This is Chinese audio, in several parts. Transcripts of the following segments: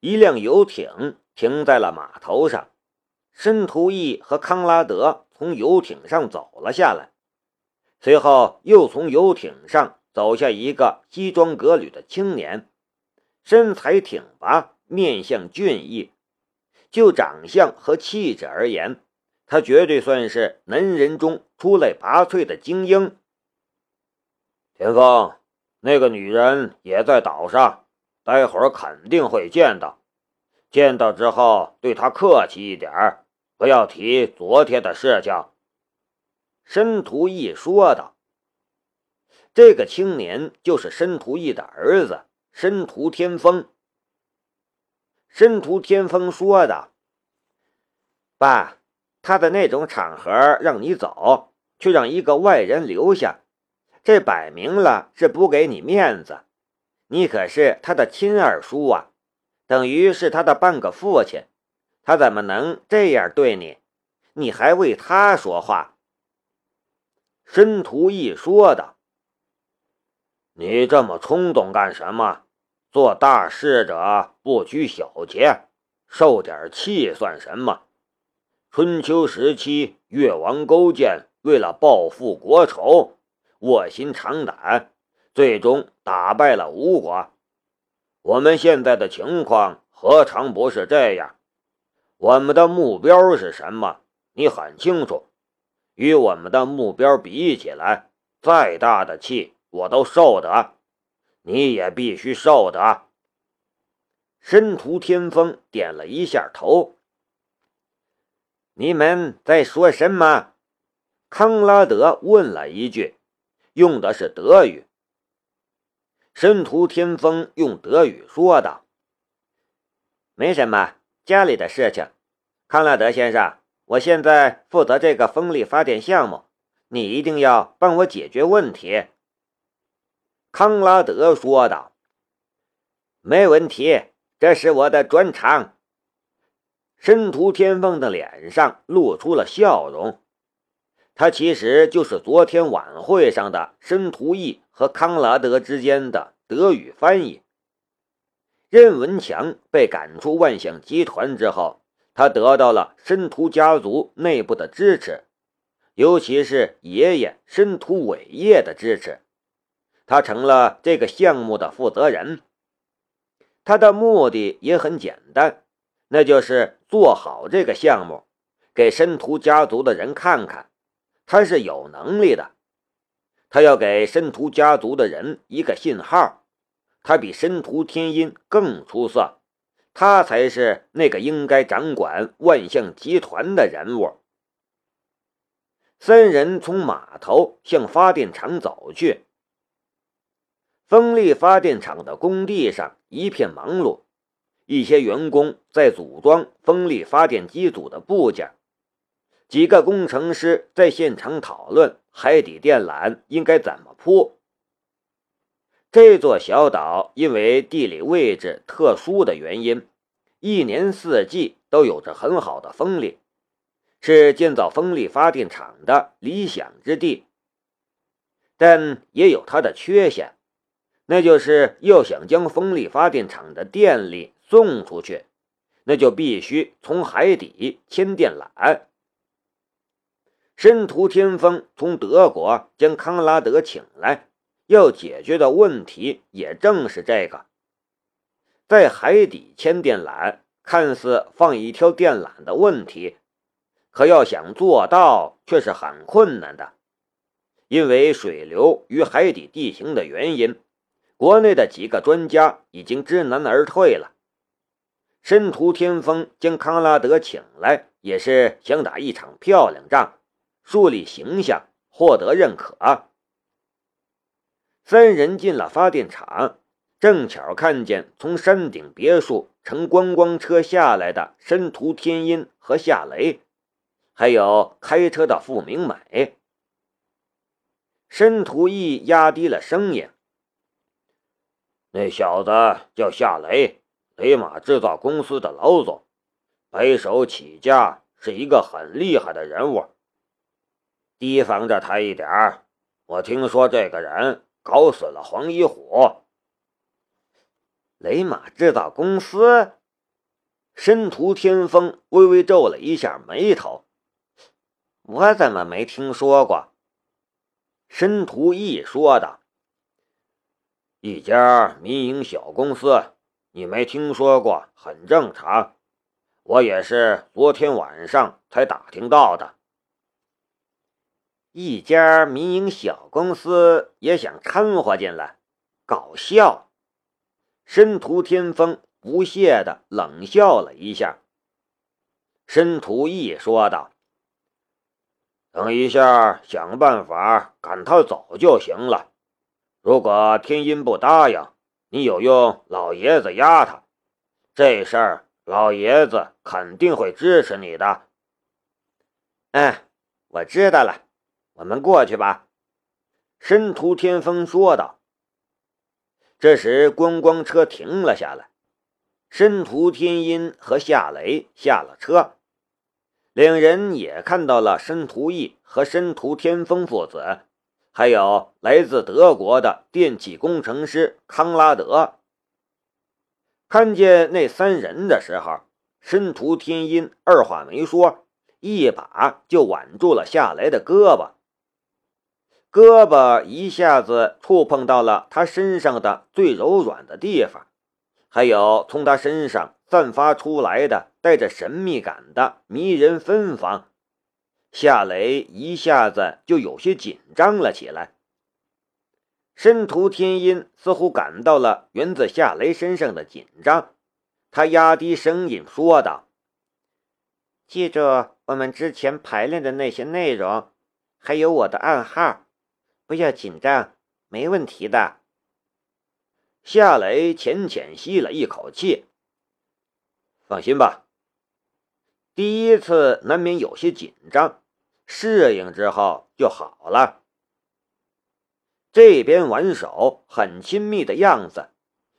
一辆游艇停在了码头上，申屠义和康拉德从游艇上走了下来，随后又从游艇上走下一个西装革履的青年，身材挺拔，面相俊逸，就长相和气质而言，他绝对算是男人中出类拔萃的精英。田丰，那个女人也在岛上，待会儿肯定会见到。见到之后，对他客气一点不要提昨天的事情。”申屠义说道。这个青年就是申屠义的儿子申屠天风。申屠天风说道：“爸，他的那种场合让你走，却让一个外人留下。”这摆明了是不给你面子，你可是他的亲二叔啊，等于是他的半个父亲，他怎么能这样对你？你还为他说话？申屠义说道：“你这么冲动干什么？做大事者不拘小节，受点气算什么？春秋时期，越王勾践为了报复国仇。”卧薪尝胆，最终打败了吴国。我们现在的情况何尝不是这样？我们的目标是什么？你很清楚。与我们的目标比起来，再大的气我都受得，你也必须受得。申屠天风点了一下头。你们在说什么？康拉德问了一句。用的是德语。申屠天风用德语说道：“没什么，家里的事情。康拉德先生，我现在负责这个风力发电项目，你一定要帮我解决问题。”康拉德说道：“没问题，这是我的专长。”申屠天风的脸上露出了笑容。他其实就是昨天晚会上的申屠义和康拉德之间的德语翻译。任文强被赶出万象集团之后，他得到了申屠家族内部的支持，尤其是爷爷申屠伟业的支持，他成了这个项目的负责人。他的目的也很简单，那就是做好这个项目，给申屠家族的人看看。他是有能力的，他要给申屠家族的人一个信号，他比申屠天音更出色，他才是那个应该掌管万象集团的人物。三人从码头向发电厂走去，风力发电厂的工地上一片忙碌，一些员工在组装风力发电机组的部件。几个工程师在现场讨论海底电缆应该怎么铺。这座小岛因为地理位置特殊的原因，一年四季都有着很好的风力，是建造风力发电厂的理想之地。但也有它的缺陷，那就是要想将风力发电厂的电力送出去，那就必须从海底牵电缆。申屠天风从德国将康拉德请来，要解决的问题也正是这个。在海底牵电缆，看似放一条电缆的问题，可要想做到却是很困难的，因为水流与海底地形的原因，国内的几个专家已经知难而退了。申屠天风将康拉德请来，也是想打一场漂亮仗。树立形象，获得认可。三人进了发电厂，正巧看见从山顶别墅乘观光车下来的申屠天音和夏雷，还有开车的傅明美。申屠义压低了声音：“那小子叫夏雷，雷马制造公司的老总，白手起家，是一个很厉害的人物。”提防着他一点儿。我听说这个人搞死了黄一虎。雷马制造公司申屠天风微微皱了一下眉头：“我怎么没听说过？”申屠义说道：“一家民营小公司，你没听说过很正常。我也是昨天晚上才打听到的。一家民营小公司也想掺和进来，搞笑。”申屠天风不屑的冷笑了一下。申屠义说道。等一下，想办法赶他走就行了。如果天音不答应，你有用老爷子压他，这事儿老爷子肯定会支持你的。嗯，我知道了，我们过去吧。”申屠天风说道。这时，观光车停了下来，申屠天音和夏雷下了车。两人也看到了申屠义和申屠天风父子，还有来自德国的电气工程师康拉德。看见那三人的时候，申屠天音二话没说，一把就挽住了夏雷的胳膊，胳膊一下子触碰到了他身上的最柔软的地方，还有从他身上。散发出来的带着神秘感的迷人芬芳，夏雷一下子就有些紧张了起来。申屠天音似乎感到了源自夏雷身上的紧张，他压低声音说道：“记住我们之前排练的那些内容，还有我的暗号，不要紧张，没问题的。”夏雷浅浅吸了一口气。放心吧，第一次难免有些紧张，适应之后就好了。这边玩手很亲密的样子，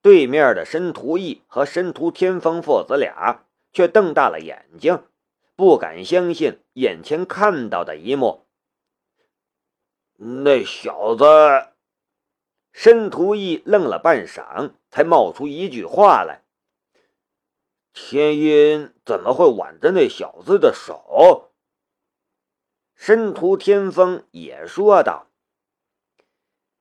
对面的申屠义和申屠天风父子俩却瞪大了眼睛，不敢相信眼前看到的一幕。那小子，申屠义愣了半晌，才冒出一句话来。天音怎么会挽着那小子的手？申屠天风也说道：“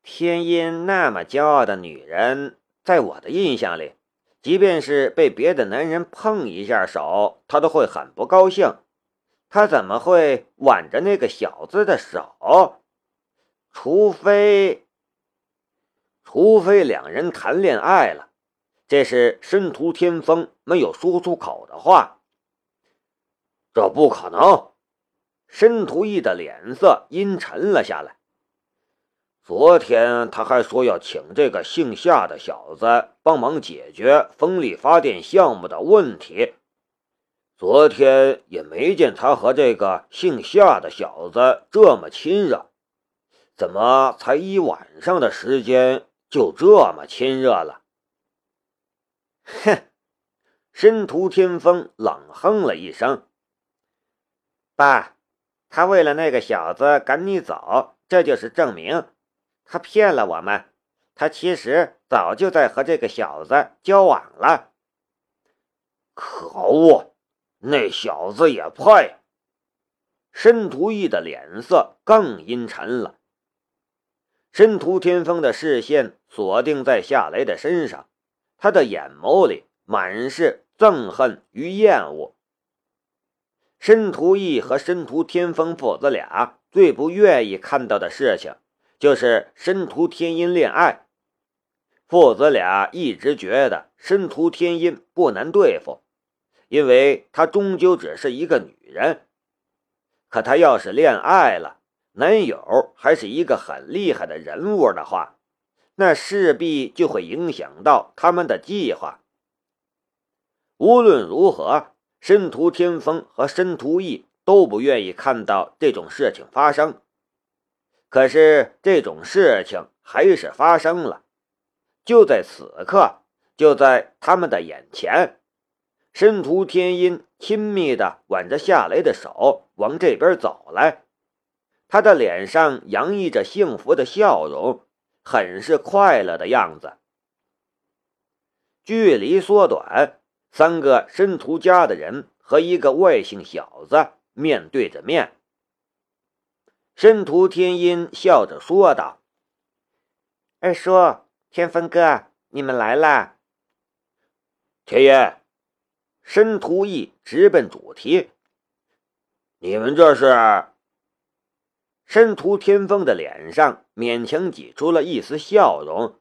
天音那么骄傲的女人，在我的印象里，即便是被别的男人碰一下手，她都会很不高兴。她怎么会挽着那个小子的手？除非，除非两人谈恋爱了。”这是申屠天风没有说出口的话。这不可能！申屠义的脸色阴沉了下来。昨天他还说要请这个姓夏的小子帮忙解决风力发电项目的问题，昨天也没见他和这个姓夏的小子这么亲热，怎么才一晚上的时间就这么亲热了？哼，申屠天风冷哼了一声：“爸，他为了那个小子赶你走，这就是证明。他骗了我们，他其实早就在和这个小子交往了。可恶，那小子也配！”申屠义的脸色更阴沉了。申屠天风的视线锁定在夏雷的身上。他的眼眸里满是憎恨与厌恶。申屠义和申屠天风父子俩最不愿意看到的事情，就是申屠天音恋爱。父子俩一直觉得申屠天音不难对付，因为她终究只是一个女人。可她要是恋爱了，男友还是一个很厉害的人物的话，那势必就会影响到他们的计划。无论如何，申屠天风和申屠义都不愿意看到这种事情发生。可是这种事情还是发生了，就在此刻，就在他们的眼前，申屠天音亲密的挽着夏雷的手往这边走来，他的脸上洋溢着幸福的笑容。很是快乐的样子。距离缩短，三个申屠家的人和一个外姓小子面对着面。申屠天音笑着说道：“二叔，天风哥，你们来啦。”天音，申屠义直奔主题：“你们这是？”申屠天风的脸上勉强挤出了一丝笑容。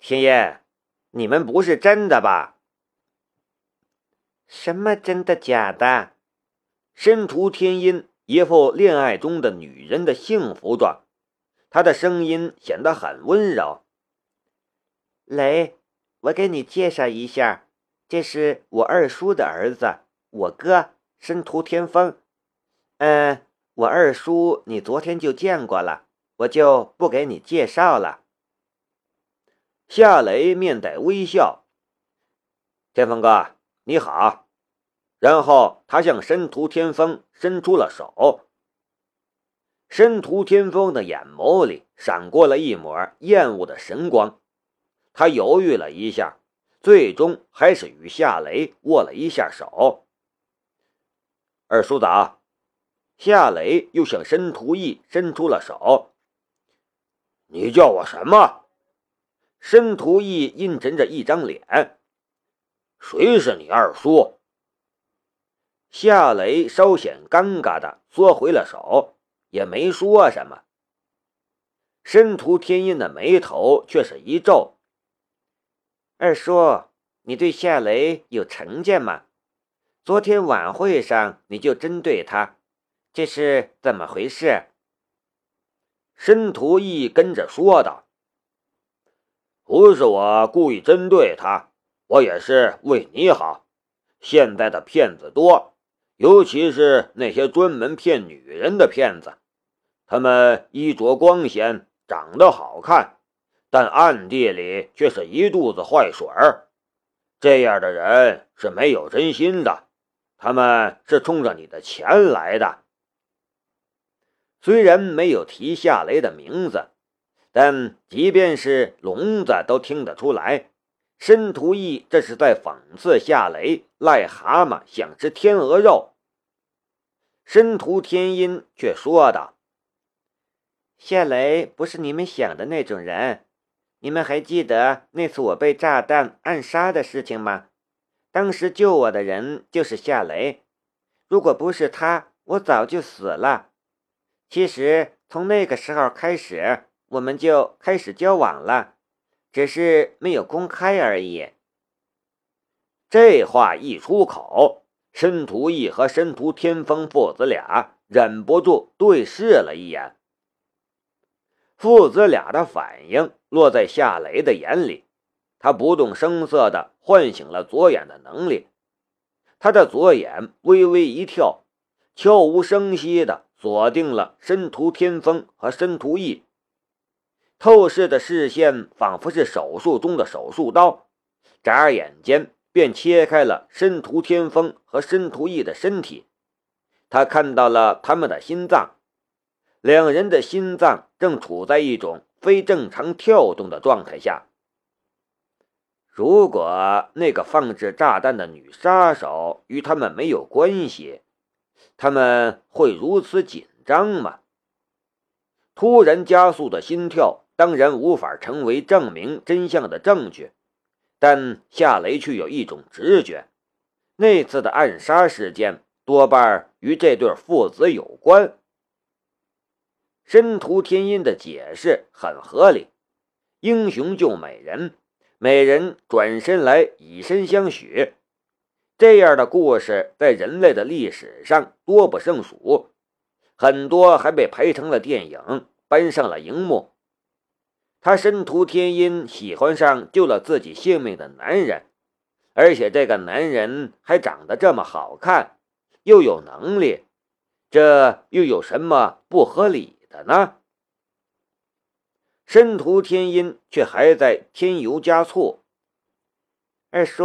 天音，你们不是真的吧？什么真的假的？申屠天音。一副恋爱中的女人的幸福状，她的声音显得很温柔。雷，我给你介绍一下，这是我二叔的儿子，我哥申屠天风。嗯，我二叔你昨天就见过了，我就不给你介绍了。夏雷面带微笑，天风哥你好。然后他向申屠天风伸出了手。申屠天风的眼眸里闪过了一抹厌恶的神光，他犹豫了一下，最终还是与夏雷握了一下手。二叔早。夏雷又向申屠义伸出了手。你叫我什么？申屠义阴沉着一张脸。谁是你二叔？夏雷稍显尴尬的缩回了手，也没说什么。申屠天音的眉头却是一皱：“二叔，你对夏雷有成见吗？昨天晚会上你就针对他，这是怎么回事？”申屠义跟着说道：“不是我故意针对他，我也是为你好。现在的骗子多。”尤其是那些专门骗女人的骗子，他们衣着光鲜，长得好看，但暗地里却是一肚子坏水儿。这样的人是没有真心的，他们是冲着你的钱来的。虽然没有提夏雷的名字，但即便是聋子都听得出来，申屠义这是在讽刺夏雷癞蛤蟆想吃天鹅肉。申屠天音却说道：“夏雷不是你们想的那种人。你们还记得那次我被炸弹暗杀的事情吗？当时救我的人就是夏雷。如果不是他，我早就死了。其实从那个时候开始，我们就开始交往了，只是没有公开而已。”这话一出口。申屠义和申屠天风父子俩忍不住对视了一眼。父子俩的反应落在夏雷的眼里，他不动声色地唤醒了左眼的能力。他的左眼微微一跳，悄无声息地锁定了申屠天风和申屠义。透视的视线仿佛是手术中的手术刀，眨眼间。便切开了申屠天风和申屠义的身体，他看到了他们的心脏，两人的心脏正处在一种非正常跳动的状态下。如果那个放置炸弹的女杀手与他们没有关系，他们会如此紧张吗？突然加速的心跳当然无法成为证明真相的证据。但夏雷却有一种直觉，那次的暗杀事件多半与这对父子有关。申屠天音的解释很合理，英雄救美人，美人转身来以身相许，这样的故事在人类的历史上多不胜数，很多还被拍成了电影，搬上了荧幕。他申屠天音喜欢上救了自己性命的男人，而且这个男人还长得这么好看，又有能力，这又有什么不合理的呢？申屠天音却还在添油加醋。二叔，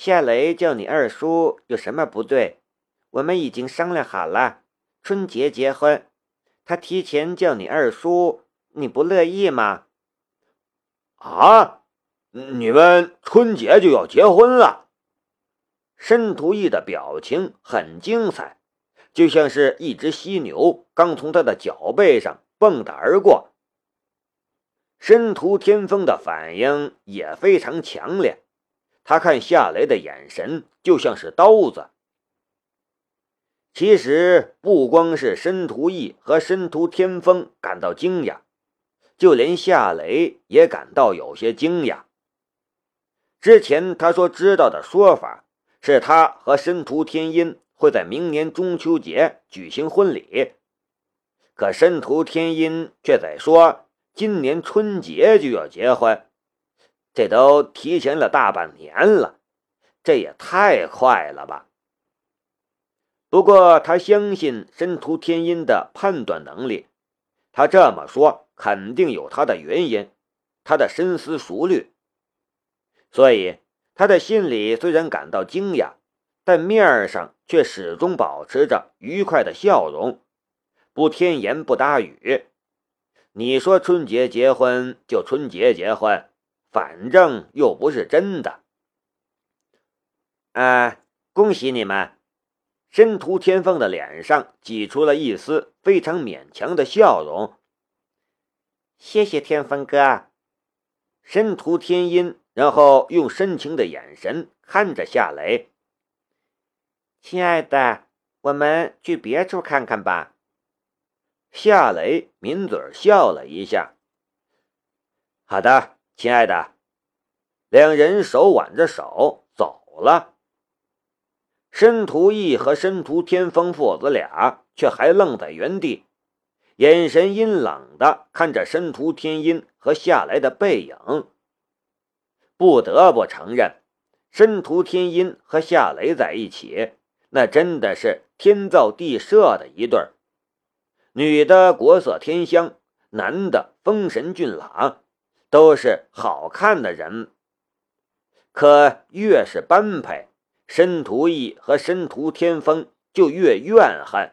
夏雷叫你二叔有什么不对？我们已经商量好了，春节结婚，他提前叫你二叔。你不乐意吗？啊！你们春节就要结婚了？申屠义的表情很精彩，就像是一只犀牛刚从他的脚背上蹦跶而过。申屠天风的反应也非常强烈，他看夏雷的眼神就像是刀子。其实不光是申屠义和申屠天风感到惊讶，就连夏雷也感到有些惊讶。之前他说知道的说法。是他和申屠天音会在明年中秋节举行婚礼，可申屠天音却在说今年春节就要结婚，这都提前了大半年了，这也太快了吧！不过他相信申屠天音的判断能力，他这么说肯定有他的原因，他的深思熟虑，所以。他的心里虽然感到惊讶，但面上却始终保持着愉快的笑容，不添言不搭语。你说春节结婚就春节结婚，反正又不是真的。啊，恭喜你们！申屠天凤的脸上挤出了一丝非常勉强的笑容。谢谢天风哥，申屠天音。然后用深情的眼神看着夏雷，亲爱的，我们去别处看看吧。夏雷抿嘴笑了一下。好的，亲爱的。两人手挽着手走了。申屠义和申屠天风父子俩却还愣在原地，眼神阴冷的看着申屠天音和夏来的背影。不得不承认，申屠天音和夏雷在一起，那真的是天造地设的一对儿。女的国色天香，男的风神俊朗，都是好看的人。可越是般配，申屠义和申屠天风就越怨恨。